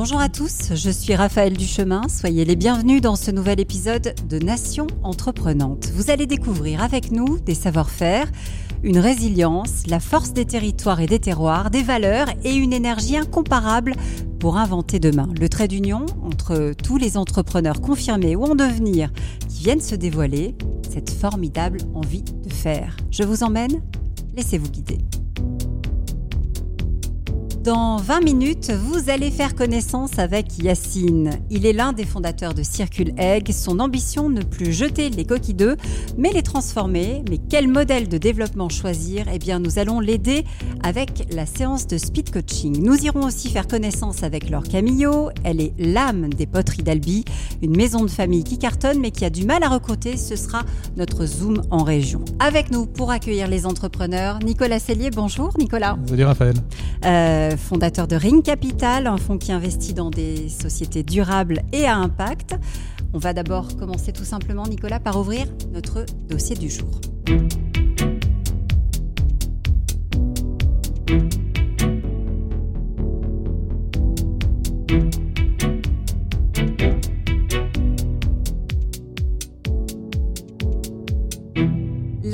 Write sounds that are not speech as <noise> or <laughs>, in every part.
Bonjour à tous, je suis Raphaël Duchemin. Soyez les bienvenus dans ce nouvel épisode de Nation Entreprenante. Vous allez découvrir avec nous des savoir-faire, une résilience, la force des territoires et des terroirs, des valeurs et une énergie incomparable pour inventer demain. Le trait d'union entre tous les entrepreneurs confirmés ou en devenir qui viennent se dévoiler, cette formidable envie de faire. Je vous emmène Laissez-vous guider. Dans 20 minutes, vous allez faire connaissance avec Yacine. Il est l'un des fondateurs de Circle Egg. Son ambition, ne plus jeter les coquilles d'œufs, mais les transformer. Mais quel modèle de développement choisir? Eh bien, nous allons l'aider avec la séance de speed coaching. Nous irons aussi faire connaissance avec Laure Camillo. Elle est l'âme des poteries d'Albi, une maison de famille qui cartonne mais qui a du mal à recruter. Ce sera notre Zoom en région. Avec nous pour accueillir les entrepreneurs, Nicolas Cellier. Bonjour Nicolas. Salut Raphaël. Euh, fondateur de Ring Capital, un fonds qui investit dans des sociétés durables et à impact. On va d'abord commencer tout simplement, Nicolas, par ouvrir notre dossier du jour.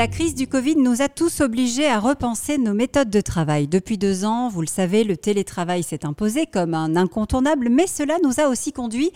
La crise du Covid nous a tous obligés à repenser nos méthodes de travail. Depuis deux ans, vous le savez, le télétravail s'est imposé comme un incontournable, mais cela nous a aussi conduit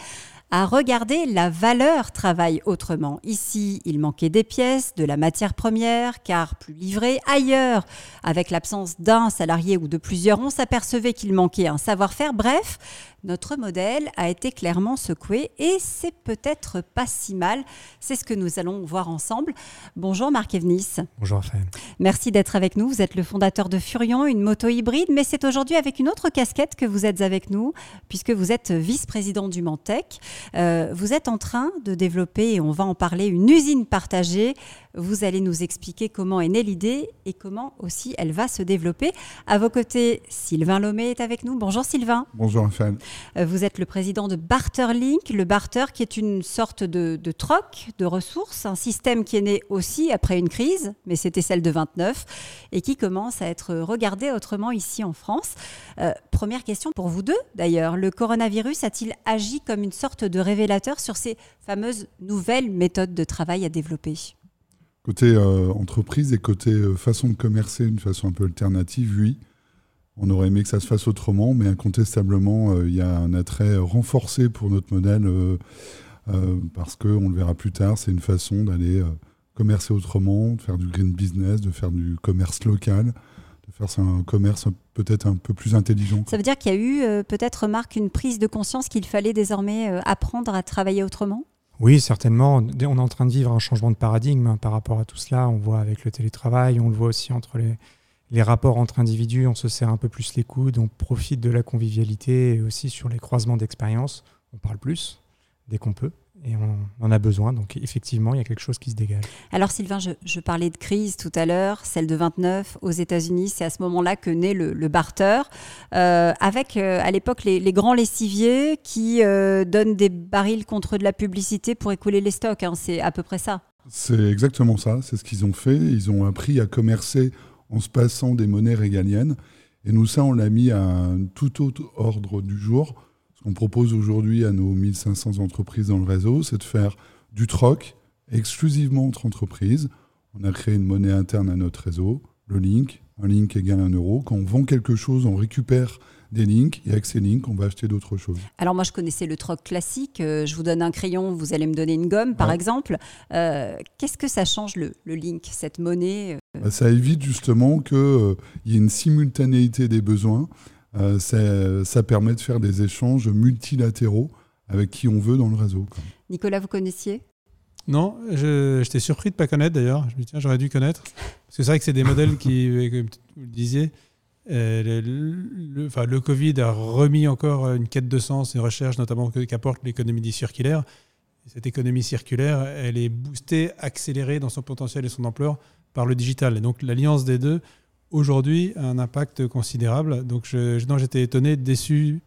à regarder la valeur travail autrement. Ici, il manquait des pièces, de la matière première, car plus livré. Ailleurs, avec l'absence d'un salarié ou de plusieurs, on s'apercevait qu'il manquait un savoir-faire. Bref, notre modèle a été clairement secoué et c'est peut-être pas si mal. C'est ce que nous allons voir ensemble. Bonjour Marc Evnis. Bonjour Raphaël. Merci d'être avec nous. Vous êtes le fondateur de Furion, une moto hybride, mais c'est aujourd'hui avec une autre casquette que vous êtes avec nous, puisque vous êtes vice-président du Mantec. Euh, vous êtes en train de développer, et on va en parler, une usine partagée vous allez nous expliquer comment est née l'idée et comment aussi elle va se développer. À vos côtés, Sylvain Lomé est avec nous. Bonjour Sylvain. Bonjour Raphaël. Euh, vous êtes le président de Barterlink, le barter qui est une sorte de, troc de ressources, un système qui est né aussi après une crise, mais c'était celle de 29, et qui commence à être regardé autrement ici en France. Euh, première question pour vous deux d'ailleurs. Le coronavirus a-t-il agi comme une sorte de révélateur sur ces fameuses nouvelles méthodes de travail à développer? Côté euh, entreprise et côté façon de commercer d'une façon un peu alternative, oui. On aurait aimé que ça se fasse autrement, mais incontestablement, euh, il y a un attrait renforcé pour notre modèle parce qu'on le verra plus tard, c'est une façon d'aller commercer autrement, de faire du green business, de faire du commerce local, de faire un commerce peut-être un peu plus intelligent. Ça veut dire qu'il y a eu peut-être, Marc, une prise de conscience qu'il fallait désormais apprendre à travailler autrement? Oui, certainement. On est en train de vivre un changement de paradigme hein, par rapport à tout cela. On voit avec le télétravail, on le voit aussi entre les, les rapports entre individus, on se serre un peu plus les coudes, on profite de la convivialité et aussi sur les croisements d'expérience, on parle plus dès qu'on peut et on en a besoin. Donc effectivement, il y a quelque chose qui se dégage. Alors Sylvain, je, parlais de crise tout à l'heure, celle de 29 aux États-Unis. C'est à ce moment-là que naît le, barter, euh, avec euh, à l'époque les, grands lessiviers qui euh, donnent des barils contre de la publicité pour écouler les stocks. Hein. C'est à peu près ça. C'est exactement ça. C'est ce qu'ils ont fait. Ils ont appris à commercer en se passant des monnaies régaliennes. Et nous, ça, on l'a mis à un tout autre ordre du jour ce qu'on propose aujourd'hui à nos 1500 entreprises dans le réseau, c'est de faire du troc exclusivement entre entreprises. On a créé une monnaie interne à notre réseau, le link. Un link égale un euro. Quand on vend quelque chose, on récupère des links et avec ces links, on va acheter d'autres choses. Alors moi, je connaissais le troc classique. Euh, je vous donne un crayon, vous allez me donner une gomme, par exemple. Euh, qu'est-ce que ça change le, link, cette monnaie euh? Bah, Ça évite justement qu'il y ait une simultanéité des besoins. Euh, ça, permet de faire des échanges multilatéraux avec qui on veut dans le réseau. Nicolas, vous connaissiez? Non, j'étais surpris de ne pas connaître d'ailleurs. Je me dis, tiens, j'aurais dû connaître. Parce que c'est vrai que c'est des modèles qui, comme vous le disiez, euh, le, enfin, le, Covid a remis encore une quête de sens, une recherche notamment qu'apporte l'économie circulaire. cette économie circulaire, elle est boostée, accélérée dans son potentiel et son ampleur par le digital. Et donc l'alliance des deux aujourd'hui un impact considérable. Donc je, j'étais étonné, déçu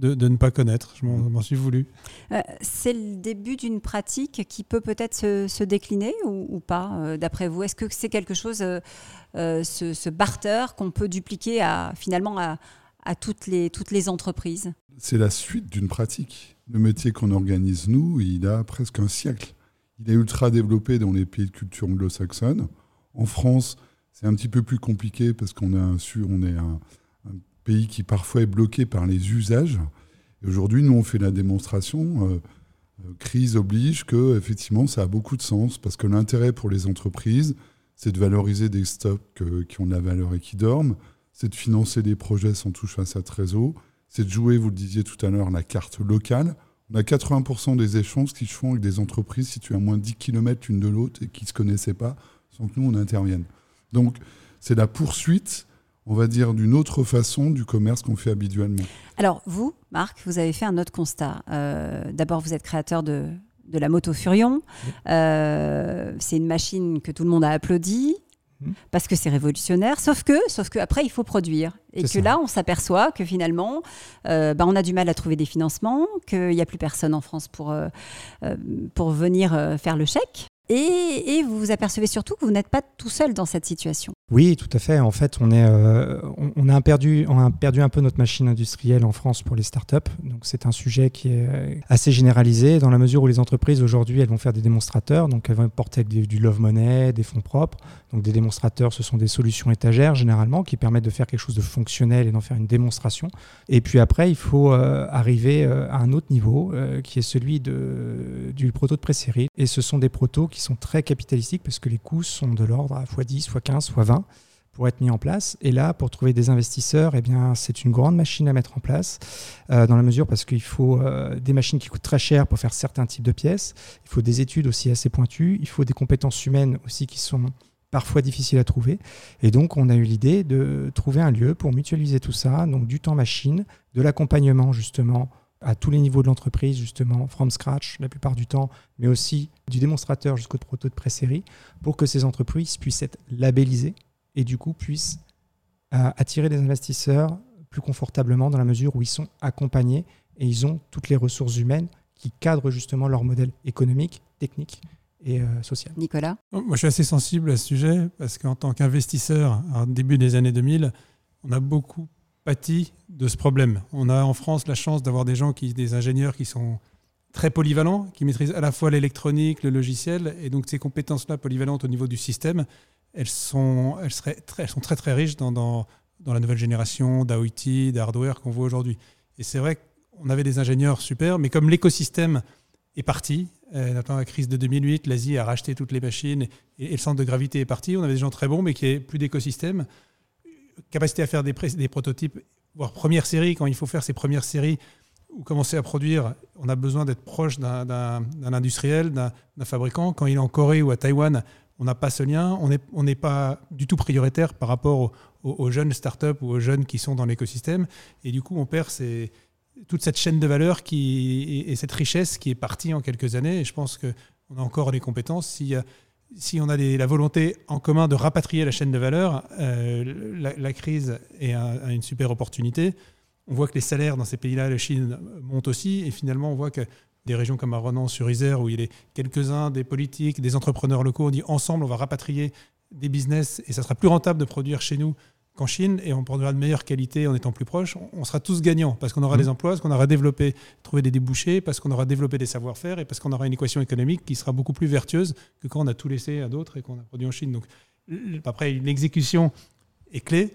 de, ne pas connaître. Je m'en, suis voulu. Euh, c'est le début d'une pratique qui peut peut-être se, décliner ou, pas, euh, d'après vous? Est-ce que c'est quelque chose, euh, ce, barter, qu'on peut dupliquer à, finalement à, à toutes les, toutes les entreprises? C'est la suite d'une pratique. Le métier qu'on organise, nous, il a presque un siècle. Il est ultra développé dans les pays de culture anglo-saxonne. En France, c'est un petit peu plus compliqué parce qu'on on est un, pays qui parfois est bloqué par les usages. Aujourd'hui, nous, on fait la démonstration. Euh, euh, crise oblige que, effectivement, ça a beaucoup de sens parce que l'intérêt pour les entreprises, c'est de valoriser des stocks euh, qui ont de la valeur et qui dorment, c'est de financer des projets sans touche face à réseau, c'est de jouer, vous le disiez tout à l'heure, la carte locale. On a 80% des échanges qui se font avec des entreprises situées à moins de 10 km l'une de l'autre et qui ne se connaissaient pas sans que nous, on intervienne. Donc, c'est la poursuite, on va dire, d'une autre façon du commerce qu'on fait habituellement. Alors, vous, Marc, vous avez fait un autre constat. Euh, d'abord, vous êtes créateur de, de la moto Furion. Euh, c'est une machine que tout le monde a applaudi mmh. parce que c'est révolutionnaire. Sauf que, sauf que après, il faut produire. Et que là, on s'aperçoit que finalement, euh, bah, on a du mal à trouver des financements, qu'il n'y a plus personne en France pour, pour venir faire le chèque. Et, vous vous apercevez surtout que vous n'êtes pas tout seul dans cette situation. Oui, tout à fait. En fait, on, euh, a perdu, on a perdu un peu notre machine industrielle en France pour les startups. Donc, c'est un sujet qui est euh, assez généralisé dans la mesure où les entreprises aujourd'hui, elles vont faire des démonstrateurs. Donc, elles vont porter du love money, des fonds propres. Donc, des démonstrateurs, ce sont des solutions étagères généralement qui permettent de faire quelque chose de fonctionnel et d'en faire une démonstration. Et puis après, il faut euh, arriver à un autre niveau qui est celui du proto de pré-série. Et ce sont des protos qui sont très capitalistiques parce que les coûts sont de l'ordre à x10, x15, x20 pour être mis en place. Et là, pour trouver des investisseurs, eh bien, c'est une grande machine à mettre en place, euh, dans la mesure parce qu'il faut euh, des machines qui coûtent très cher pour faire certains types de pièces, il faut des études aussi assez pointues, il faut des compétences humaines aussi qui sont parfois difficiles à trouver. Et donc, on a eu l'idée de trouver un lieu pour mutualiser tout ça, donc du temps machine, de l'accompagnement justement à tous les niveaux de l'entreprise, justement, from scratch la plupart du temps, mais aussi du démonstrateur jusqu'au proto de pré-série, pour que ces entreprises puissent être labellisées et du coup puissent euh, attirer des investisseurs plus confortablement dans la mesure où ils sont accompagnés et ils ont toutes les ressources humaines qui cadrent justement leur modèle économique, technique et euh, social. Nicolas? Moi, je suis assez sensible à ce sujet parce qu'en tant qu'investisseur, en début des années 2000, on a beaucoup pâti de ce problème. On a en France la chance d'avoir des gens, qui, des ingénieurs qui sont très polyvalents, qui maîtrisent à la fois l'électronique, le logiciel, et donc ces compétences-là polyvalentes au niveau du système, elles sont, elles seraient très, elles sont très très riches dans, dans, la nouvelle génération d'IoT, d'hardware qu'on voit aujourd'hui. Et c'est vrai qu'on avait des ingénieurs super, mais comme l'écosystème est parti, euh, la crise de 2008, l'Asie a racheté toutes les machines et, le centre de gravité est parti, on avait des gens très bons, mais qui n'avaient plus d'écosystème capacité à faire des, des prototypes, voire première série, quand il faut faire ses premières séries ou commencer à produire, on a besoin d'être proche d'un industriel, d'un fabricant. Quand il est en Corée ou à Taïwan, on n'a pas ce lien, on n'est pas du tout prioritaire par rapport aux, jeunes startups ou aux jeunes qui sont dans l'écosystème. Et du coup, on perd toute cette chaîne de valeur et, cette richesse qui est partie en quelques années. Et je pense qu'on a encore les compétences. Si on a la volonté en commun de rapatrier la chaîne de valeur, euh, la, crise est une super opportunité. On voit que les salaires dans ces pays-là, la Chine, montent aussi. Et finalement, on voit que des régions comme à sur isère où il a quelques-uns des politiques, des entrepreneurs locaux, on dit ensemble, on va rapatrier des business et ça sera plus rentable de produire chez nous en Chine et on produira de meilleure qualité en étant plus proche, on sera tous gagnants parce qu'on aura mmh. des emplois, parce qu'on aura développé, trouvé des débouchés, parce qu'on aura développé des savoir-faire et parce qu'on aura une équation économique qui sera beaucoup plus vertueuse que quand on a tout laissé à d'autres et qu'on a produit en Chine. Donc après, l'exécution est clé.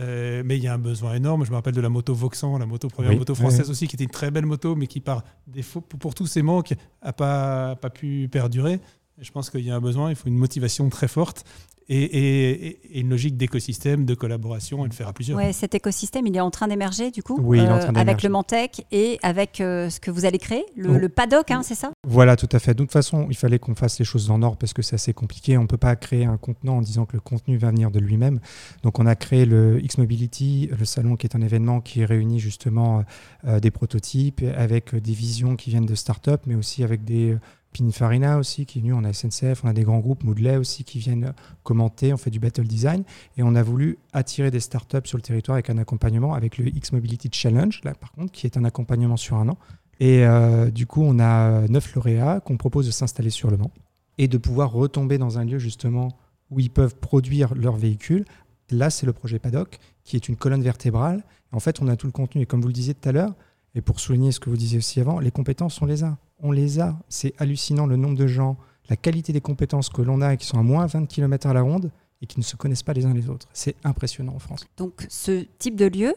Euh, mais il y a un besoin énorme. Je me rappelle de la moto Voxan, la moto première moto française aussi, qui était une très belle moto, mais qui par défaut, pour, tous ces manques, n'a pas, pas pu perdurer. Je pense qu'il y a un besoin, il faut une motivation très forte et, une logique d'écosystème, de collaboration et de faire à plusieurs. Ouais, cet écosystème, il est en train d'émerger du coup, oui, euh, avec le Mantec et avec euh, ce que vous allez créer, le, paddock, hein, c'est ça? Voilà, tout à fait. De toute façon, il fallait qu'on fasse les choses en ordre parce que c'est assez compliqué. On ne peut pas créer un contenant en disant que le contenu va venir de lui-même. Donc on a créé le X-Mobility, le salon qui est un événement qui réunit justement euh, des prototypes avec des visions qui viennent de start-up, mais aussi avec des Pininfarina aussi qui est venu, on a SNCF, on a des grands groupes, Moodley aussi qui viennent commenter, on fait du battle design et on a voulu attirer des startups sur le territoire avec un accompagnement avec le X Mobility Challenge, là par contre, qui est un accompagnement sur un an. Et euh, du coup, on a neuf lauréats qu'on propose de s'installer sur le Mans et de pouvoir retomber dans un lieu justement où ils peuvent produire leurs véhicules. Là, c'est le projet Paddock qui est une colonne vertébrale. En fait, on a tout le contenu. Et comme vous le disiez tout à l'heure, et pour souligner ce que vous disiez aussi avant, les compétences, on les a. On les a. C'est hallucinant le nombre de gens, la qualité des compétences que l'on a et qui sont à moins 20 km à la ronde et qui ne se connaissent pas les uns les autres. C'est impressionnant en France. Donc ce type de lieu,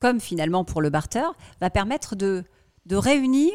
comme finalement pour le barter, va permettre de, de réunir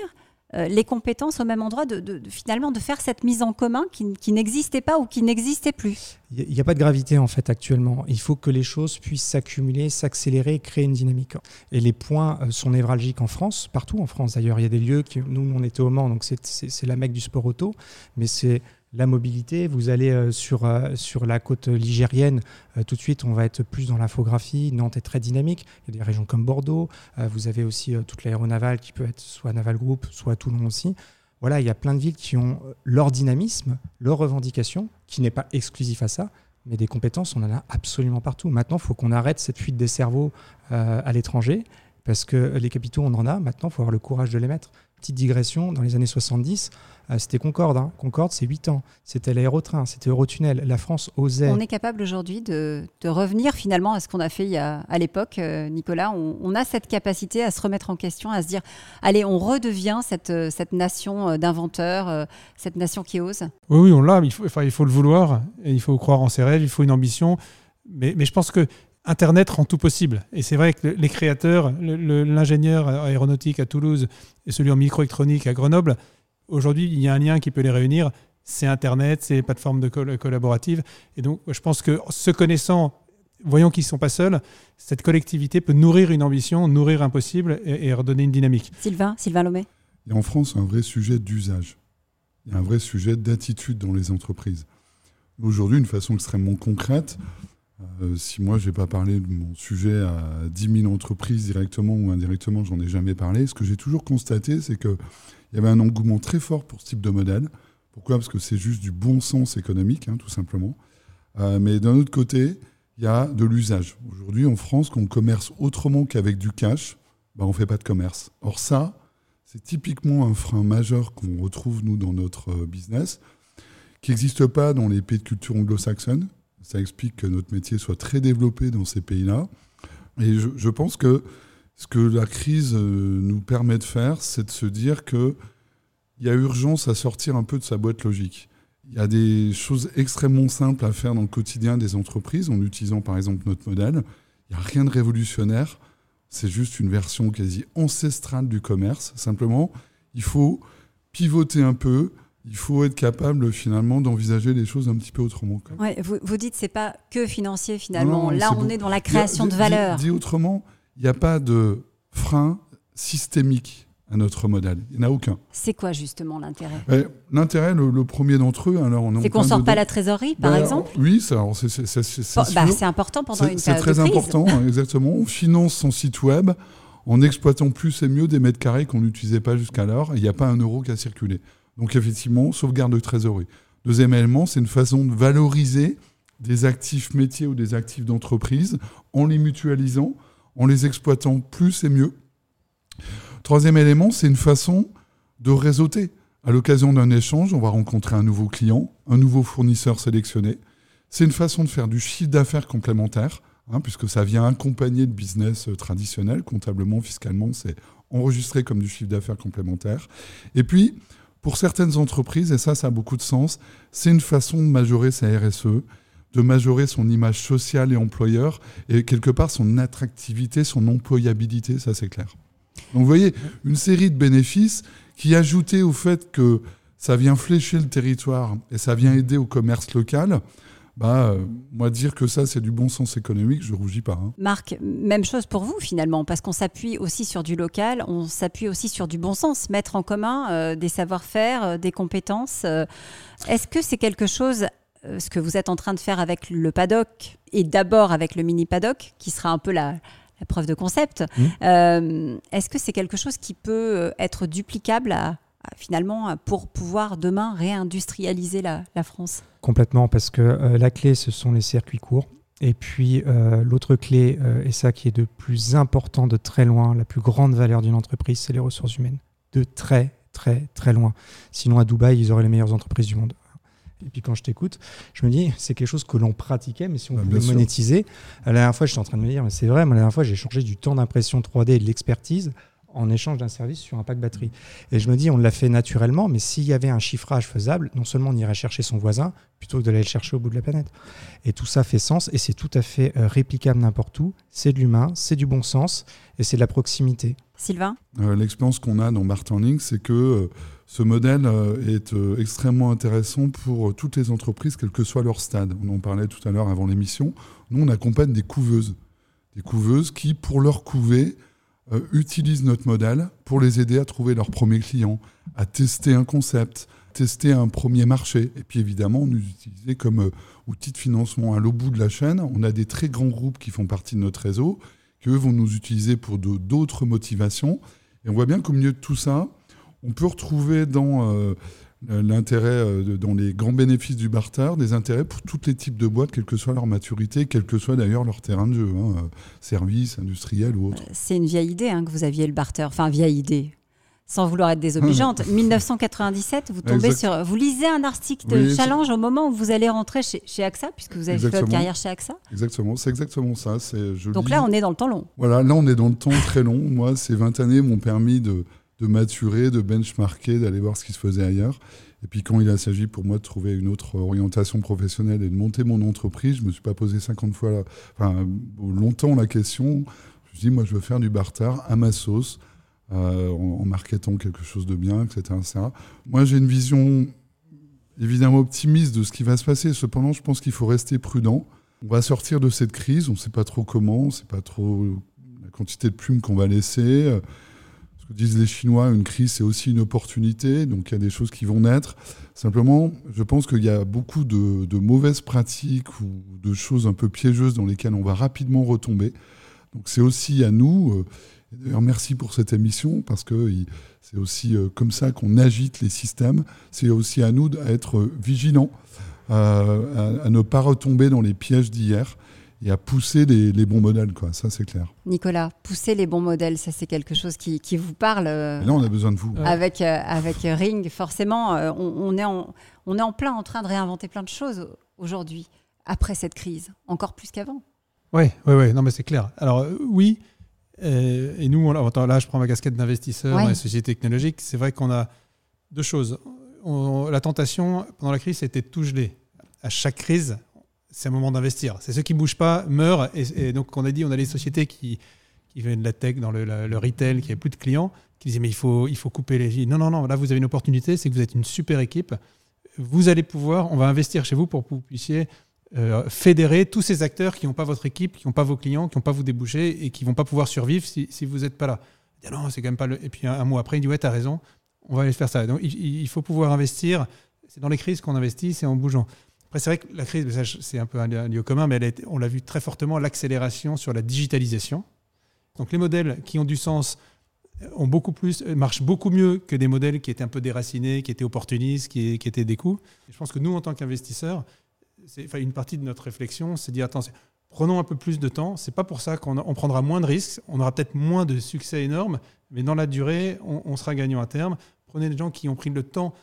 les compétences au même endroit, de, finalement de faire cette mise en commun qui, n'existait pas ou qui n'existait plus. Il n'y a, pas de gravité en fait actuellement. Il faut que les choses puissent s'accumuler, s'accélérer, créer une dynamique. Et les points euh, sont névralgiques en France, partout en France d'ailleurs. Il y a des lieux qui, nous, on était au Mans, donc c'est la mecque du sport auto, mais c'est la mobilité. Vous allez euh, sur, euh, sur la côte ligérienne, euh, tout de suite, on va être plus dans l'infographie. Nantes est très dynamique. Il y a des régions comme Bordeaux. vous avez aussi toute l'aéronavale qui peut être soit Naval Group, soit Toulon aussi. Voilà, il y a plein de villes qui ont leur dynamisme, leur revendication, qui n'est pas exclusif à ça, mais des compétences, on en a absolument partout. Maintenant, il faut qu'on arrête cette fuite des cerveaux à l'étranger, parce que les capitaux, on en a. Maintenant, il faut avoir le courage de les mettre. Petite digression, dans les années 70, euh, c'était Concorde. Hein. Concorde, c'est 8 ans. C'était l'aérotrain, c'était Eurotunnel. La France osait. On est capable aujourd'hui de, revenir finalement à ce qu'on a fait il y a, à l'époque, euh, Nicolas. On, a cette capacité à se remettre en question, à se dire allez, on redevient cette, euh, cette nation d'inventeurs, cette nation qui ose. Oui, oui, on l'a. Il faut, enfin, il faut le vouloir, et il faut croire en ses rêves, il faut une ambition. Mais, mais je pense que Internet rend tout possible. Et c'est vrai que les créateurs, l'ingénieur aéronautique à Toulouse et celui en microélectronique à Grenoble, Aujourd'hui, il y a un lien qui peut les réunir. C'est Internet, c'est les plateformes de collaboratives. Et donc, je pense que se connaissant, voyons qu'ils ne sont pas seuls, cette collectivité peut nourrir une ambition, nourrir un possible et, redonner une dynamique. Sylvain, Sylvain Lomé. Il y a en France un vrai sujet d'usage. Il y a un vrai sujet d'attitude dans les entreprises. Aujourd'hui, une façon extrêmement concrète, euh, si moi je n'ai pas parlé de mon sujet à 10 000 entreprises directement ou indirectement, j'en ai jamais parlé, ce que j'ai toujours constaté, c'est que il y avait un engouement très fort pour ce type de modèle. Pourquoi? Parce que c'est juste du bon sens économique, hein, tout simplement. Euh, mais d'un autre côté, il y a de l'usage. Aujourd'hui, en France, quand on commerce autrement qu'avec du cash, bah, on ne fait pas de commerce. Or ça, c'est typiquement un frein majeur qu'on retrouve, nous, dans notre euh, business, qui n'existe pas dans les pays de culture anglo-saxonne. Ça explique que notre métier soit très développé dans ces pays-là. Et je, pense que ce que la crise euh, nous permet de faire, c'est de se dire qu'il y a urgence à sortir un peu de sa boîte logique. Il y a des choses extrêmement simples à faire dans le quotidien des entreprises en utilisant par exemple notre modèle. Il n'y a rien de révolutionnaire. C'est juste une version quasi ancestrale du commerce. Simplement, il faut pivoter un peu. Il faut être capable finalement d'envisager les choses un petit peu autrement. Ouais, vous, vous dites c'est pas que financier finalement. Là, on est dans la création de valeur. dit autrement, il n'y a pas de frein systémique à notre modèle. Il n'y en a aucun. C'est quoi justement l'intérêt? Ben, L'intérêt, le, premier d'entre eux, alors c'est qu'on ne sort pas la trésorerie, par ben, exemple? Oui, c'est bah, important pendant une période C'est très important, exactement. On finance son site web en exploitant plus et mieux des mètres carrés qu'on n'utilisait pas jusqu'alors. Il n'y a pas un euro qui a circulé. Donc effectivement, sauvegarde de trésorerie. Deuxième élément, c'est une façon de valoriser des actifs métiers ou des actifs d'entreprise en les mutualisant en les exploitant plus et mieux. Troisième élément, c'est une façon de réseauter. À l'occasion d'un échange, on va rencontrer un nouveau client, un nouveau fournisseur sélectionné. C'est une façon de faire du chiffre d'affaires complémentaire, hein, puisque ça vient accompagner le business euh, traditionnel, comptablement, fiscalement, c'est enregistré comme du chiffre d'affaires complémentaire. Et puis, pour certaines entreprises, et ça, ça a beaucoup de sens, c'est une façon de majorer sa RSE, de majorer son image sociale et employeur et quelque part son attractivité, son employabilité, ça c'est clair. Donc vous voyez, une série de bénéfices qui ajoutés au fait que ça vient flécher le territoire et ça vient aider au commerce local, bah, euh, moi, dire que ça, c'est du bon sens économique, je rougis pas. Hein. Marc, même chose pour vous finalement, parce qu'on s'appuie aussi sur du local, on s'appuie aussi sur du bon sens, mettre en commun euh, des savoir-faire, euh, des compétences. Est-ce que c'est quelque chose ce que vous êtes en train de faire avec le paddock et d'abord avec le mini paddock, qui sera un peu la, preuve de concept, mmh. euh, est-ce que c'est quelque chose qui peut être duplicable finalement pour pouvoir demain réindustrialiser la, France Complètement, parce que la clé, ce sont les circuits courts. Et puis l'autre clé, et ça qui est de plus important de très loin, la plus grande valeur d'une entreprise, c'est les ressources humaines. De très, très, très loin. Sinon, à Dubaï, ils auraient les meilleures entreprises du monde Et puis quand je t'écoute, je me dis, c'est quelque chose que l'on pratiquait, mais si on Bah, sûr. monétiser. La dernière fois, j'étais en train de me dire, mais c'est vrai, moi, la dernière fois, j'ai changé du temps d'impression 3D et de l'expertise en échange d'un service sur un pack batterie. Et je me dis, on l'a fait naturellement, mais s'il y avait un chiffrage faisable, non seulement on irait chercher son voisin, plutôt que d'aller le chercher au bout de la planète. Et tout ça fait sens et c'est tout à fait euh, réplicable n'importe où. C'est de l'humain, c'est du bon sens et c'est de la proximité. Sylvain Euh, L'expérience qu'on a dans Martin c'est que euh, ce modèle euh, est euh, extrêmement intéressant pour euh, toutes les entreprises, quel que soit leur stade. On en parlait tout à l'heure avant l'émission. Nous, on accompagne des couveuses. Des couveuses qui, pour leur couvée, euh, utilisent notre modèle pour les aider à trouver leurs premiers clients, à tester un concept, tester un premier marché. Et puis évidemment, nous utiliser comme euh, outil de financement à l'au bout de la chaîne. On a des très grands groupes qui font partie de notre réseau, qui eux vont nous utiliser pour d'autres motivations. Et on voit bien qu'au milieu de tout ça, on peut retrouver dans euh, l'intérêt, euh, dans les grands bénéfices du barter, des intérêts pour tous les types de boîtes, quelle que soit leur maturité, quel que soit d'ailleurs leur terrain de jeu, hein, euh, service, industriel ou autre. C'est une vieille idée hein, que vous aviez le barter. Enfin, vieille idée. Sans vouloir être désobligeante. <laughs> 1997, vous tombez Exact. sur. Vous lisez un article de Oui, Challenge au moment où vous allez rentrer chez, chez AXA, puisque vous avez fait votre Exactement. carrière chez AXA. Exactement, c'est exactement ça. Je Donc lis- là, on est dans le temps long. Voilà, là on est dans le temps très long. Moi, ces 20 années m'ont permis de, de maturer, de benchmarker, d'aller voir ce qui se faisait ailleurs. Et puis quand il a s'agi pour moi de trouver une autre orientation professionnelle et de monter mon entreprise, je me suis pas posé 50 fois, enfin longtemps la question. Je me suis dit, moi je veux faire du barter à ma sauce, euh, en, en marketant quelque chose de bien, etc. etc. Moi j'ai une vision évidemment optimiste de ce qui va se passer. Cependant, je pense qu'il faut rester prudent. On va sortir de cette crise, on ne sait pas trop comment, on ne sait pas trop la quantité de plumes qu'on va laisser. Ce que disent les Chinois, une crise, c'est aussi une opportunité, donc il y a des choses qui vont naître. Simplement, je pense qu'il y a beaucoup de, mauvaises pratiques ou de choses un peu piégeuses dans lesquelles on va rapidement retomber. Donc c'est aussi à nous, euh, d'ailleurs merci pour cette émission, parce que c'est aussi euh, comme ça qu'on agite les systèmes. C'est aussi à nous d'être vigilants, euh, à ne pas retomber dans les pièges d'hier et à pousser les, les bons modèles. Quoi. Ça, c'est clair. Nicolas, pousser les bons modèles, ça c'est quelque chose qui, qui vous parle. euh, là, on a besoin de vous. Ouais. avec, euh, avec Ring, forcément, euh, on, on est en, on est en plein en train de réinventer plein de choses aujourd'hui, après cette crise, encore plus qu'avant. Oui, oui, oui, non, mais c'est clair. Alors, euh, oui, euh, et nous, on- attends, là, je prends ma casquette d'investisseur Ouais. dans les sociétés technologiques. C'est vrai qu'on a deux choses. On- la tentation, pendant la crise, c'était de tout geler. À chaque crise, c'est un moment d'investir. C'est ceux qui ne bougent pas meurent. Et, donc, on a dit, on a les sociétés qui, qui venaient de la tech, dans le, retail, qui n'avaient plus de clients, qui disaient, mais il faut, il faut couper les... Non, non, non, là, vous avez une opportunité, c'est que vous êtes une super équipe. Vous allez pouvoir, on va investir chez vous pour que vous puissiez euh, fédérer tous ces acteurs qui n'ont pas votre équipe, qui n'ont pas vos clients, qui n'ont pas vous déboucher et qui vont pas pouvoir survivre si, vous n'êtes pas là. Dit, non, c'est quand même pas le. Et puis un, un mois après, il dit ouais, t'as raison, on va aller faire ça. Donc il faut pouvoir investir. C'est dans les crises qu'on investit, c'est en bougeant. Après, c'est vrai que la crise, c'est un peu un, lieu commun, mais on l'a vu très fortement, l'accélération sur la digitalisation. Donc les modèles qui ont du sens euh, euh, marchent beaucoup mieux que des modèles qui étaient un peu déracinés, qui étaient opportunistes, qui, étaient des coûts. Je pense que nous, en tant qu'investisseurs, une partie de notre réflexion, c'est de dire attends, prenons un peu plus de temps. C'est pas pour ça qu'on prendra moins de risques, on aura peut-être moins de succès énormes, mais dans la durée, on, on sera gagnant à terme. Prenez des gens qui ont pris le temps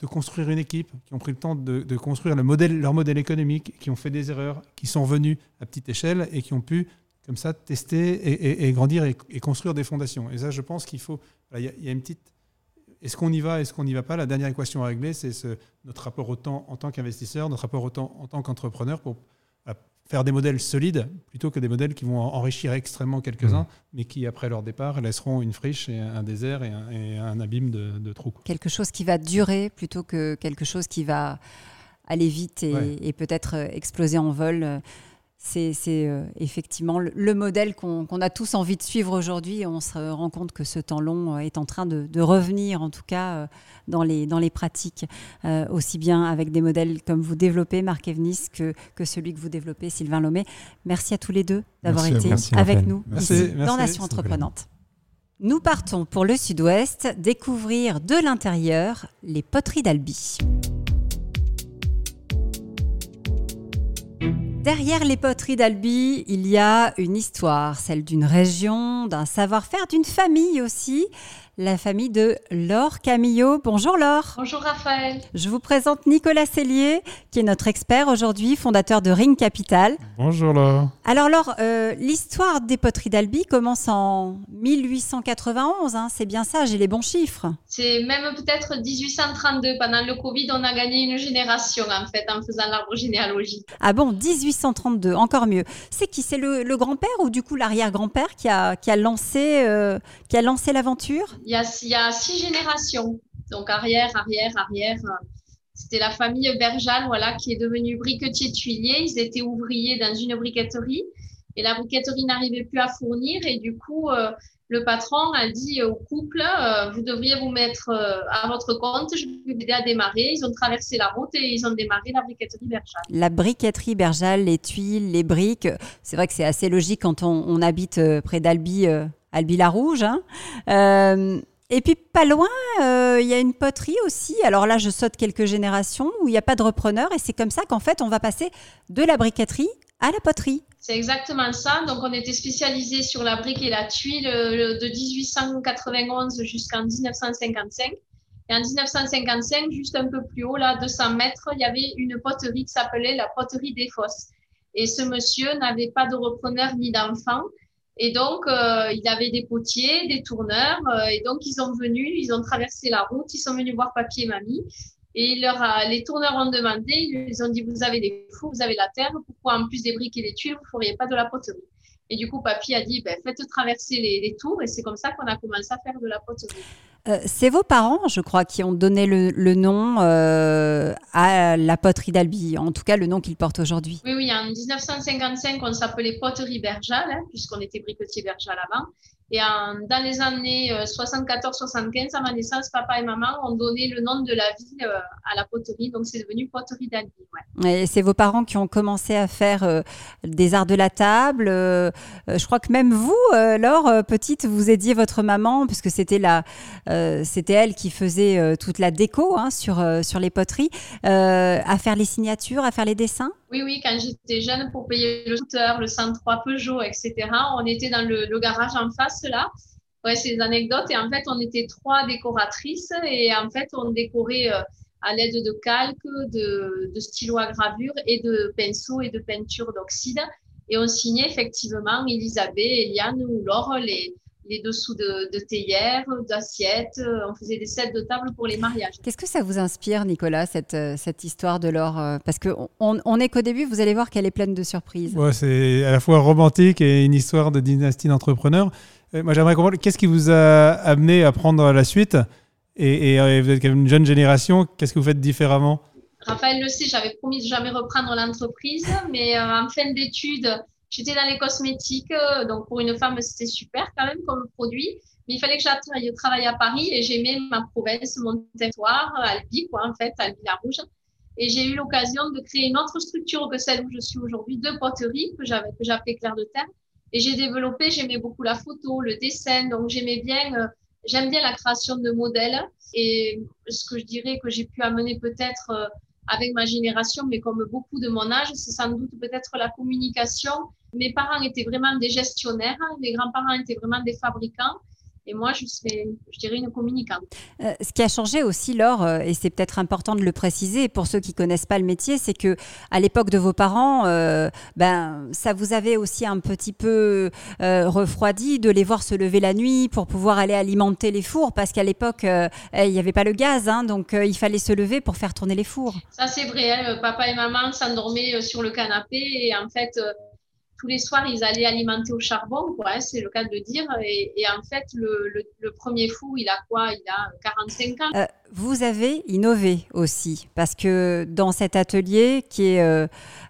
de construire une équipe, qui ont pris le temps de, construire leur modèle économique, qui ont fait des erreurs, qui sont venus à petite échelle et qui ont pu comme ça tester et, grandir et, construire des fondations. Et ça, je pense qu'il faut. Il y, a- une petite. Est-ce qu'on y va, est-ce qu'on n'y va pas? La dernière équation à régler, c'est ce- notre rapport au temps en tant qu'investisseur, notre rapport au temps en tant qu'entrepreneur pour faire des modèles solides plutôt que des modèles qui vont en- enrichir extrêmement quelques-uns, mais qui, après leur départ, laisseront une friche et un désert et un, et un abîme de, de trous. quoi. Quelque chose qui va durer plutôt que quelque chose qui va aller vite et, Ouais. et peut-être euh, exploser en vol. C'est euh, effectivement le, le modèle qu'on a tous envie de suivre aujourd'hui. On se rend compte que ce temps long euh, est en train de, de revenir, en tout cas, euh, dans les, dans les pratiques, aussi bien avec des modèles comme vous développez, Marc Evnis, que, que celui que vous développez, Sylvain Lomé. Merci à tous les deux d'avoir été. Merci, avec nous Merci, ici, merci, dans Nation. Entreprenante. Nous partons pour le sud-ouest, découvrir de l'intérieur les poteries d'Albi. Derrière les poteries d'Albi, il y a une histoire, celle d'une région, d'un savoir-faire, d'une famille aussi la famille de Laure Camillo. Bonjour Laure. Bonjour Raphaël. Je vous présente Nicolas Cellier, qui est notre expert aujourd'hui, fondateur de Ring Capital. Bonjour Laure. Alors Laure, euh, l'histoire des poteries d'Albi commence en 1891, hein, c'est bien ça, j'ai les bons chiffres. C'est même peut-être 1832. Pendant le Covid, on a gagné une génération en fait en faisant l'arbre généalogique. Ah bon, 1832, encore mieux. C'est qui C'est le, grand-père ou du coup l'arrière-grand-père qui a, qui a lancé, euh, qui a lancé l'aventure? Il y, a, six générations. Donc arrière, arrière, arrière. C'était la famille Berjal, voilà, qui est devenue briquetier tuilier. Ils étaient ouvriers dans une briqueterie et la briqueterie n'arrivait plus à fournir et du coup euh, le patron a dit au couple euh, vous devriez vous mettre euh, à votre compte je vais vous aider à démarrer ils ont traversé la route et ils ont démarré la briqueterie Berjal la briqueterie Berjal les tuiles les briques c'est vrai que c'est assez logique quand on, habite près d'Albi Albi la Rouge. Hein. Euh, et puis pas loin, euh, il y a une poterie aussi. Alors là, je saute quelques générations où il n'y a pas de repreneur et c'est comme ça qu'en fait, on va passer de la briqueterie à la poterie. C'est exactement ça. Donc on était spécialisé sur la brique et la tuile euh, de 1891 jusqu'en 1955. Et en 1955, juste un peu plus haut, là, 200 mètres, il y avait une poterie qui s'appelait la poterie des Fosses. Et ce monsieur n'avait pas de repreneur ni d'enfant. Et donc, euh, il avait des potiers, des tourneurs. Euh, et donc, ils sont venus, ils ont traversé la route, ils sont venus voir papy et mamie. Et leur les tourneurs ont demandé, ils ont dit, vous avez des fours, vous avez la terre, pourquoi en plus des briques et des tuiles, vous ne feriez pas de la poterie? Et du coup, papy a dit, ben, faites traverser les tours. Et c'est comme ça qu'on a commencé à faire de la poterie. Euh, c'est vos parents, je crois, qui ont donné le, nom euh, à la poterie d'Albi, en tout cas le nom qu'il porte aujourd'hui. Oui, oui, en 1955, on s'appelait Poterie Berjal, hein, puisqu'on était briquetier Berjal avant. Et dans les années 74-75, euh, à ma naissance, papa et maman ont donné le nom de la ville euh, à la poterie. Donc, c'est devenu Poterie d'Albi. Et c'est vos parents qui ont commencé à faire euh, des arts de la table. je crois que même vous, Laure, petite, vous aidiez votre maman, puisque c'était c'était elle qui faisait toute la déco hein, sur, sur les poteries, à faire les signatures, à faire les dessins? Oui, oui, quand j'étais jeune, pour payer le scooter, le 103 Peugeot, etc., on était dans le, garage en face, là. Ouais, c'est des anecdotes. Et en fait, on était trois décoratrices et en fait, on décorait euh, à l'aide de calques, de, de stylos à gravure et de pinceaux et de peinture d'oxyde. Et on signait effectivement Elisabeth, Eliane ou Laure les, les dessous de, de théières, d'assiettes. Euh, on faisait des sets de table pour les mariages. Qu'est-ce que ça vous inspire, Nicolas, cette, euh, cette histoire de l'or euh, Parce qu'on on est qu'au début, vous allez voir qu'elle est pleine de surprises. Ouais, c'est à la fois romantique et une histoire de dynastie d'entrepreneurs. Moi, j'aimerais comprendre qu'est-ce qui vous a amené à prendre la suite? Et, et, vous êtes quand même une jeune génération. Qu'est-ce que vous faites différemment? Raphaël le sait, j'avais promis de jamais reprendre l'entreprise, mais en fin d'études, J'étais dans les cosmétiques, euh, donc pour une femme, c'était super quand même comme produit. Mais il fallait que j'aille travailler à Paris et j'aimais ma province, mon territoire, Albi, quoi, en fait, Albi-la-Rouge. Et j'ai eu l'occasion de créer une autre structure que celle où je suis aujourd'hui, de poterie, que j'avais, que j'appelais Claire de Terre. Et j'ai développé, j'aimais beaucoup la photo, le dessin, donc j'aimais bien, euh, j'aime bien la création de modèles. Et ce que je dirais que j'ai pu amener peut-être euh, avec ma génération, mais comme beaucoup de mon âge, c'est sans doute peut-être la communication. Mes parents étaient vraiment des gestionnaires, mes grands-parents étaient vraiment des fabricants. Et moi, je serais, je dirais, une communicante. Euh, ce qui a changé aussi, Laure, euh, et c'est peut-être important de le préciser pour ceux qui connaissent pas le métier, c'est que à l'époque de vos parents, euh, ben, ça vous avait aussi un petit peu refroidi de les voir se lever la nuit pour pouvoir aller alimenter les fours, parce qu'à l'époque, il n'y avait pas le gaz, hein, donc il fallait se lever pour faire tourner les fours. Ça, c'est vrai. Hein, papa et maman s'endormaient sur le canapé et en fait, tous les soirs, ils allaient alimenter au charbon, quoi, hein, c'est le cas de le dire. Et, en fait, le, premier fou, il a quoi? Il a 45 ans. Euh, vous avez innové aussi, parce que dans cet atelier, qui est euh,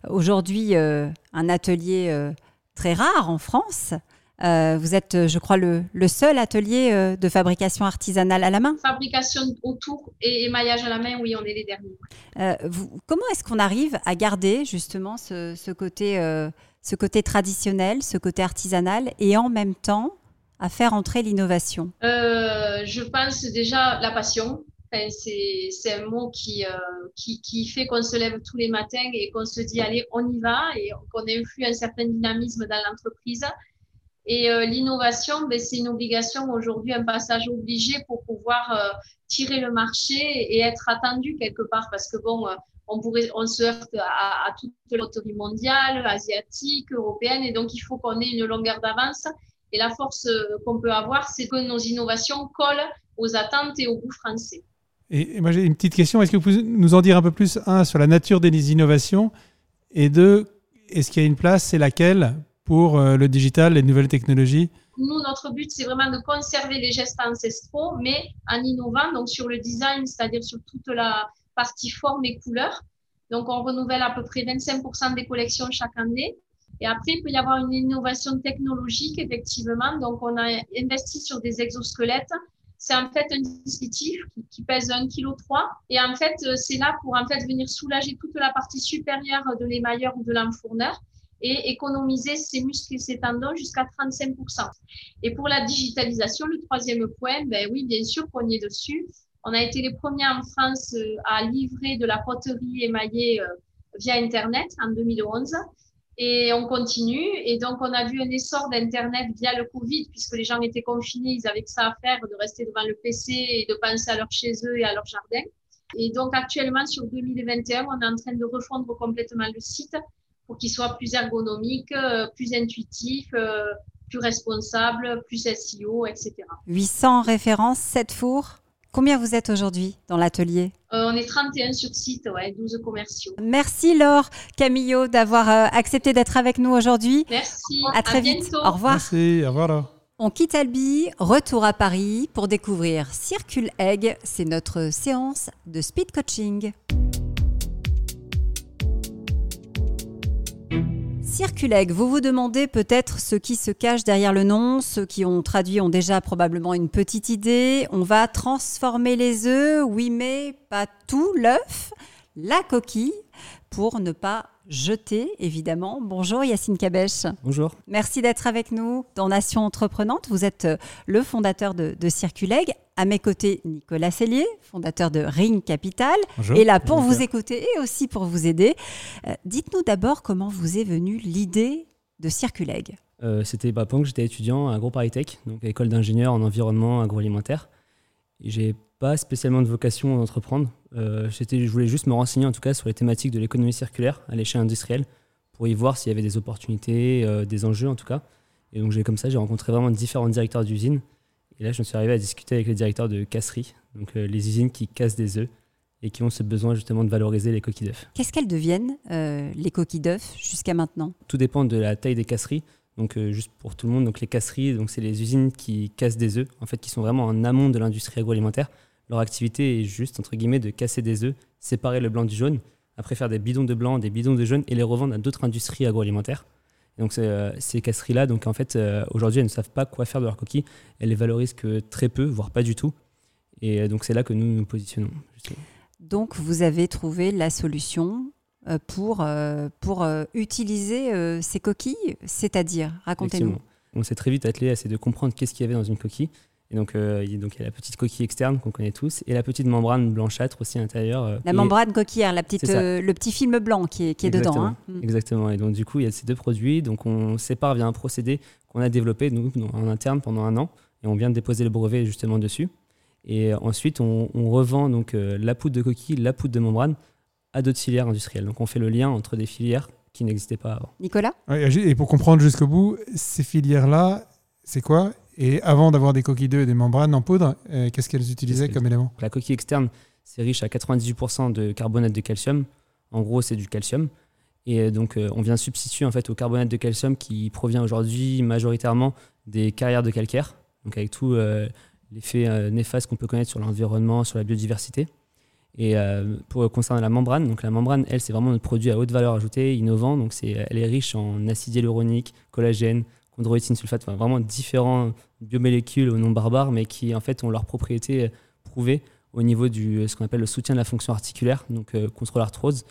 aujourd'hui euh, un atelier très rare en France, vous êtes, je crois, le, seul atelier de fabrication artisanale à la main? Fabrication autour et émaillage à la main, oui, on est les derniers. comment est-ce qu'on arrive à garder justement ce, ce côté ce côté traditionnel, ce côté artisanal, et en même temps à faire entrer l'innovation euh, Je pense déjà la passion. c'est un mot qui, euh, qui, fait qu'on se lève tous les matins et qu'on se dit, allez, on y va, et qu'on influe un certain dynamisme dans l'entreprise. Et euh, l'innovation, ben, c'est une obligation aujourd'hui, un passage obligé pour pouvoir tirer le marché et être attendu quelque part. Parce que bon, on, pourrait, on se heurte à, à toute l'autorité mondiale, asiatique, européenne, et donc il faut qu'on ait une longueur d'avance. Et la force qu'on peut avoir, c'est que nos innovations collent aux attentes et aux goûts français. Et, moi j'ai une petite question, est-ce que vous pouvez nous en dire un peu plus, un, sur la nature des innovations, et deux, est-ce qu'il y a une place, c'est laquelle, pour euh, le digital, les nouvelles technologies? Nous, notre but, c'est vraiment de conserver les gestes ancestraux, mais en innovant, donc sur le design, c'est-à-dire sur toute la partie forme et couleur. Donc, on renouvelle à peu près 25% des collections chaque année. Et après, il peut y avoir une innovation technologique, effectivement. Donc, on a investi sur des exosquelettes c'est en fait un dispositif qui, pèse 1,3 kg. Et en fait, euh, c'est là pour en fait venir soulager toute la partie supérieure de l'émailleur ou de l'enfourneur et économiser ses muscles et ses tendons jusqu'à 35%. Et pour la digitalisation, le troisième point, ben oui, bien sûr qu'on y est dessus. On a été les premiers en France euh, à livrer de la poterie émaillée euh, via Internet en 2011. Et on continue. Et donc, on a vu un essor d'Internet via le Covid, puisque les gens étaient confinés, ils avaient que ça à faire, de rester devant le PC et de penser à leur chez eux et à leur jardin. Et donc, actuellement, sur 2021, on est en train de refondre complètement le site pour qu'il soit plus ergonomique, euh, plus intuitif, plus responsable, plus SEO, etc. 800 références, 7 fours? Combien vous êtes aujourd'hui dans l'atelier euh, On est 31 sur site, ouais, 12 commerciaux. Merci Laure Camillo d'avoir euh, accepté d'être avec nous aujourd'hui. Merci. À très vite. Au revoir. Merci. Au revoir. On quitte Albi, retour à Paris pour découvrir Circule Egg. C'est notre séance de speed coaching. Circuleg, vous vous demandez peut-être ce qui se cache derrière le nom. Ceux qui ont traduit ont déjà probablement une petite idée. On va transformer les œufs, oui, mais pas tout l'œuf, la coquille, pour ne pas jeter, évidemment. Bonjour Yacine Kabesh. Bonjour. Merci d'être avec nous dans Nation Entreprenante. Vous êtes euh, le fondateur de, de Circuleg. À mes côtés, Nicolas Cellier, fondateur de Ring Capital. Bonjour. Et là pour vous écouter et aussi pour vous aider. Euh, Dites-nous d'abord comment vous est venue l'idée de Circuleg. Euh, C'était bah, pendant que j'étais étudiant à Groupe Tech, donc à école d'ingénieur en environnement agroalimentaire. J'ai pas spécialement de vocation à entreprendre. Euh, je voulais juste me renseigner en tout cas sur les thématiques de l'économie circulaire à l'échelle industrielle pour y voir s'il y avait des opportunités, euh, des enjeux en tout cas. Et donc j'ai comme ça, j'ai rencontré vraiment différents directeurs d'usines. Et là, je me suis arrivé à discuter avec les directeurs de casseries, donc euh, les usines qui cassent des œufs et qui ont ce besoin justement de valoriser les coquilles d'œufs. Qu'est-ce qu'elles deviennent, les coquilles d'œufs, jusqu'à maintenant? Tout dépend de la taille des casseries. Donc euh, juste pour tout le monde, donc les casseries, donc c'est les usines qui cassent des œufs, en fait, qui sont vraiment en amont de l'industrie agroalimentaire. Leur activité est juste entre guillemets de casser des œufs, séparer le blanc du jaune, après faire des bidons de blanc, des bidons de jaune et les revendre à d'autres industries agroalimentaires. Donc euh, ces casseries-là, donc en fait, euh, aujourd'hui, elles ne savent pas quoi faire de leurs coquilles. Elles les valorisent que très peu, voire pas du tout. Et donc c'est là que nous nous positionnons. Donc vous avez trouvé la solution pour, euh, pour euh, utiliser euh, ces coquilles, c'est-à-dire, racontez-nous. On s'est très vite attelé à essayer de comprendre qu'est-ce qu'il y avait dans une coquille. Et donc, euh, il y a- donc il y a la petite coquille externe qu'on connaît tous et la petite membrane blanchâtre aussi à l'intérieur. euh, La membrane coquillère, la petite, euh, le petit film blanc qui est, qui est dedans. Exactement. hein. Mm. Exactement. Et donc, du coup, il y a ces deux produits. Donc, on sépare via un procédé qu'on a développé, nous, en interne pendant un an. Et on vient de déposer le brevet justement dessus. Et euh, ensuite, on, on revend donc euh, la poudre de coquille, la poudre de membrane à d'autres filières industrielles. Donc, on fait le lien entre des filières qui n'existaient pas avant. Nicolas et pour comprendre jusqu'au bout, ces filières-là, c'est quoi? Et avant d'avoir des coquilles d'œufs et des membranes en poudre, euh, qu'est-ce qu'elles utilisaient Qu'est-ce comme élément? La coquille externe, c'est riche à 98% de carbonate de calcium. En gros, c'est du calcium. Et donc, euh, on vient substituer en fait au carbonate de calcium qui provient aujourd'hui majoritairement des carrières de calcaire, donc avec tout euh, l'effet euh, néfaste qu'on peut connaître sur l'environnement, sur la biodiversité. Et euh, pour concernant la membrane, donc la membrane, elle, c'est vraiment notre produit à haute valeur ajoutée, innovant. Donc, c'est, elle est riche en acide hyaluronique, collagène, chondroïtine sulfate, enfin, vraiment différents biomolécules au nom barbare, mais qui en fait ont leurs propriétés euh, prouvées au niveau du ce qu'on appelle le soutien de la fonction articulaire, donc euh, contre l'arthrose,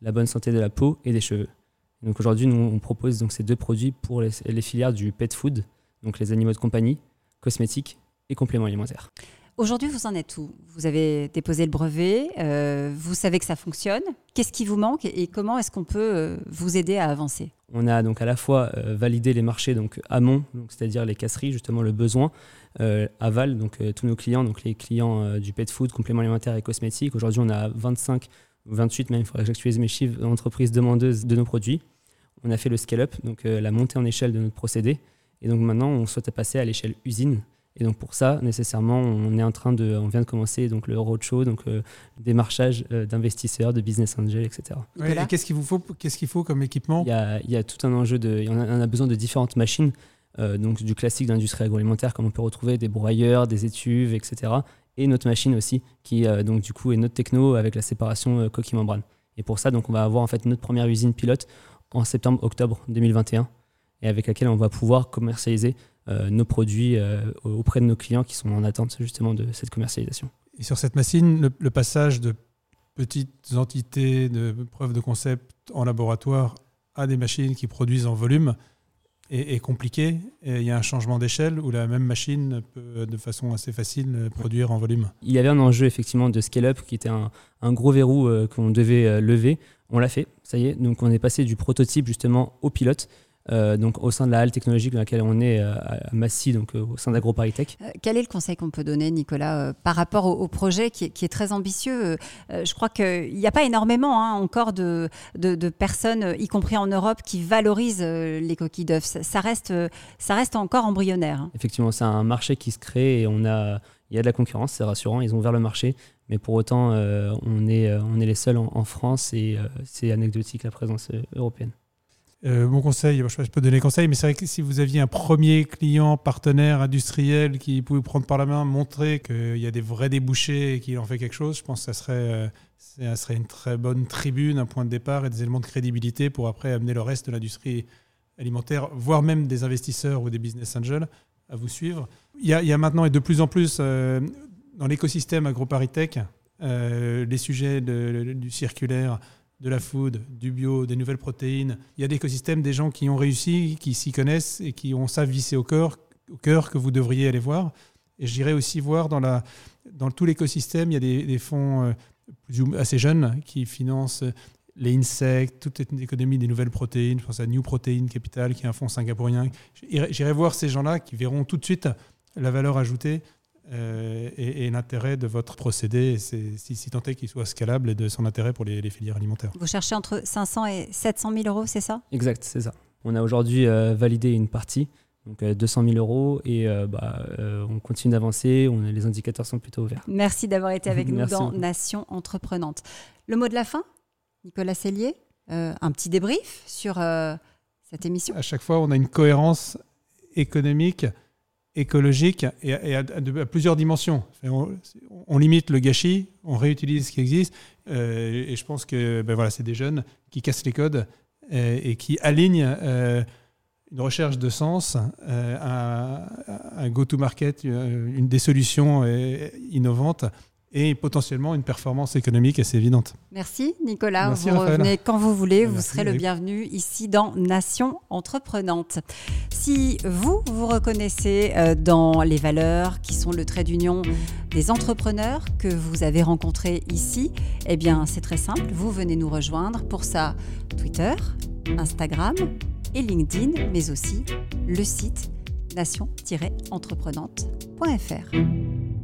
la bonne santé de la peau et des cheveux. Donc aujourd'hui, nous on propose donc ces deux produits pour les filières du pet food, donc les animaux de compagnie, cosmétiques et compléments alimentaires. Aujourd'hui, vous en êtes où? Vous avez déposé le brevet, euh, vous savez que ça fonctionne. Qu'est-ce qui vous manque et comment est-ce qu'on peut euh, vous aider à avancer? On a donc à la fois euh, validé les marchés donc amont, c'est-à-dire les casseries, justement le besoin, aval, donc tous nos clients, donc les clients du pet food, compléments alimentaires et cosmétiques. Aujourd'hui, on a 25, 28 même, il faudrait que j'actualise mes chiffres, d'entreprises demandeuses de nos produits. On a fait le scale-up, donc la montée en échelle de notre procédé. Et donc maintenant, on souhaite passer à l'échelle usine. Et donc pour ça, nécessairement, on est en train de, on vient de commencer donc le roadshow, donc euh, démarchage euh, d'investisseurs, de business angels, etc. et qu'est-ce qu'il vous faut, qu'est-ce qu'il faut comme équipement? Il y, a, il y, a, tout un enjeu de, on a, a besoin de différentes machines, euh, donc du classique d'industrie agroalimentaire comme on peut retrouver des broyeurs, des étuves, etc. Et notre machine aussi, qui donc du coup est notre techno avec la séparation coquille membrane. Et pour ça, donc on va avoir en fait notre première usine pilote en septembre-octobre 2021 et avec laquelle on va pouvoir commercialiser euh, nos produits euh, auprès de nos clients qui sont en attente justement de cette commercialisation. Et sur cette machine, le, passage de petites entités de preuves de concept en laboratoire à des machines qui produisent en volume est, compliqué. Et il y a un changement d'échelle où la même machine peut de façon assez facile produire en volume. Il y avait un enjeu effectivement de scale-up qui était un, un gros verrou euh, qu'on devait lever. On l'a fait, ça y est. Donc on est passé du prototype justement au pilote. Euh, donc au sein de la halle technologique dans laquelle on est euh, à Massy, donc euh, au sein d'AgroParisTech. quel est le conseil qu'on peut donner, Nicolas, par rapport au, projet qui est, très ambitieux Je crois qu'il n'y a pas énormément hein, encore de, de, personnes, y compris en Europe, qui valorisent les coquilles d'œufs. Ça, reste, ça reste encore embryonnaire. Hein. Effectivement, c'est un marché qui se crée et on a, il y a de la concurrence, c'est rassurant. Ils ont ouvert le marché, mais pour autant, on, est, on est les seuls en, en France et c'est anecdotique la présence européenne. Euh, mon conseil, je peux donner conseil, mais c'est vrai que si vous aviez un premier client, partenaire, industriel qui pouvait prendre par la main, montrer qu'il y a des vrais débouchés et qu'il en fait quelque chose, je pense que ça serait, euh, ça serait une très bonne tribune, un point de départ et des éléments de crédibilité pour après amener le reste de l'industrie alimentaire, voire même des investisseurs ou des business angels à vous suivre. Il y a, maintenant et de plus en plus euh, dans l'écosystème AgroParisTech, les sujets du circulaire, de la food, du bio, des nouvelles protéines. Il y a l'écosystème des gens qui ont réussi, qui s'y connaissent et qui ont ça vissé au cœur, au cœur que vous devriez aller voir. Et je dirais aussi voir dans, tout l'écosystème, il y a des, fonds euh, assez jeunes qui financent les insectes, toute l'économie des nouvelles protéines. Je pense à New Protein Capital, qui est un fonds singapourien. J'irai voir ces gens-là qui verront tout de suite la valeur ajoutée euh, et, l'intérêt de votre procédé, si, si tant est qu'il soit scalable et de son intérêt pour les, filières alimentaires. Vous cherchez entre 500 et 700 000 euros, c'est ça? Exact, c'est ça. On a aujourd'hui euh, validé une partie, donc 200 euh, 000 euros, et bah, on continue d'avancer, les indicateurs sont plutôt ouverts. Merci d'avoir été avec <laughs> nous dans Nation Entreprenante. Le mot de la fin, Nicolas Cellier, un petit débrief sur cette émission? À chaque fois, on a une cohérence économique écologique et, à, plusieurs dimensions. On, limite le gâchis, on réutilise ce qui existe, euh, et je pense que ben voilà, c'est des jeunes qui cassent les codes euh, et, qui alignent euh, une recherche de sens, un, un go-to-market, une des solutions innovantes et potentiellement une performance économique assez évidente. Merci Nicolas, vous revenez quand vous voulez, vous serez le bienvenu ici dans Nation Entreprenante. Si vous vous reconnaissez euh, dans les valeurs qui sont le trait d'union des entrepreneurs que vous avez rencontrés ici, eh bien c'est très simple, vous venez nous rejoindre pour ça Twitter, Instagram et LinkedIn, mais aussi le site nation-entreprenante.fr.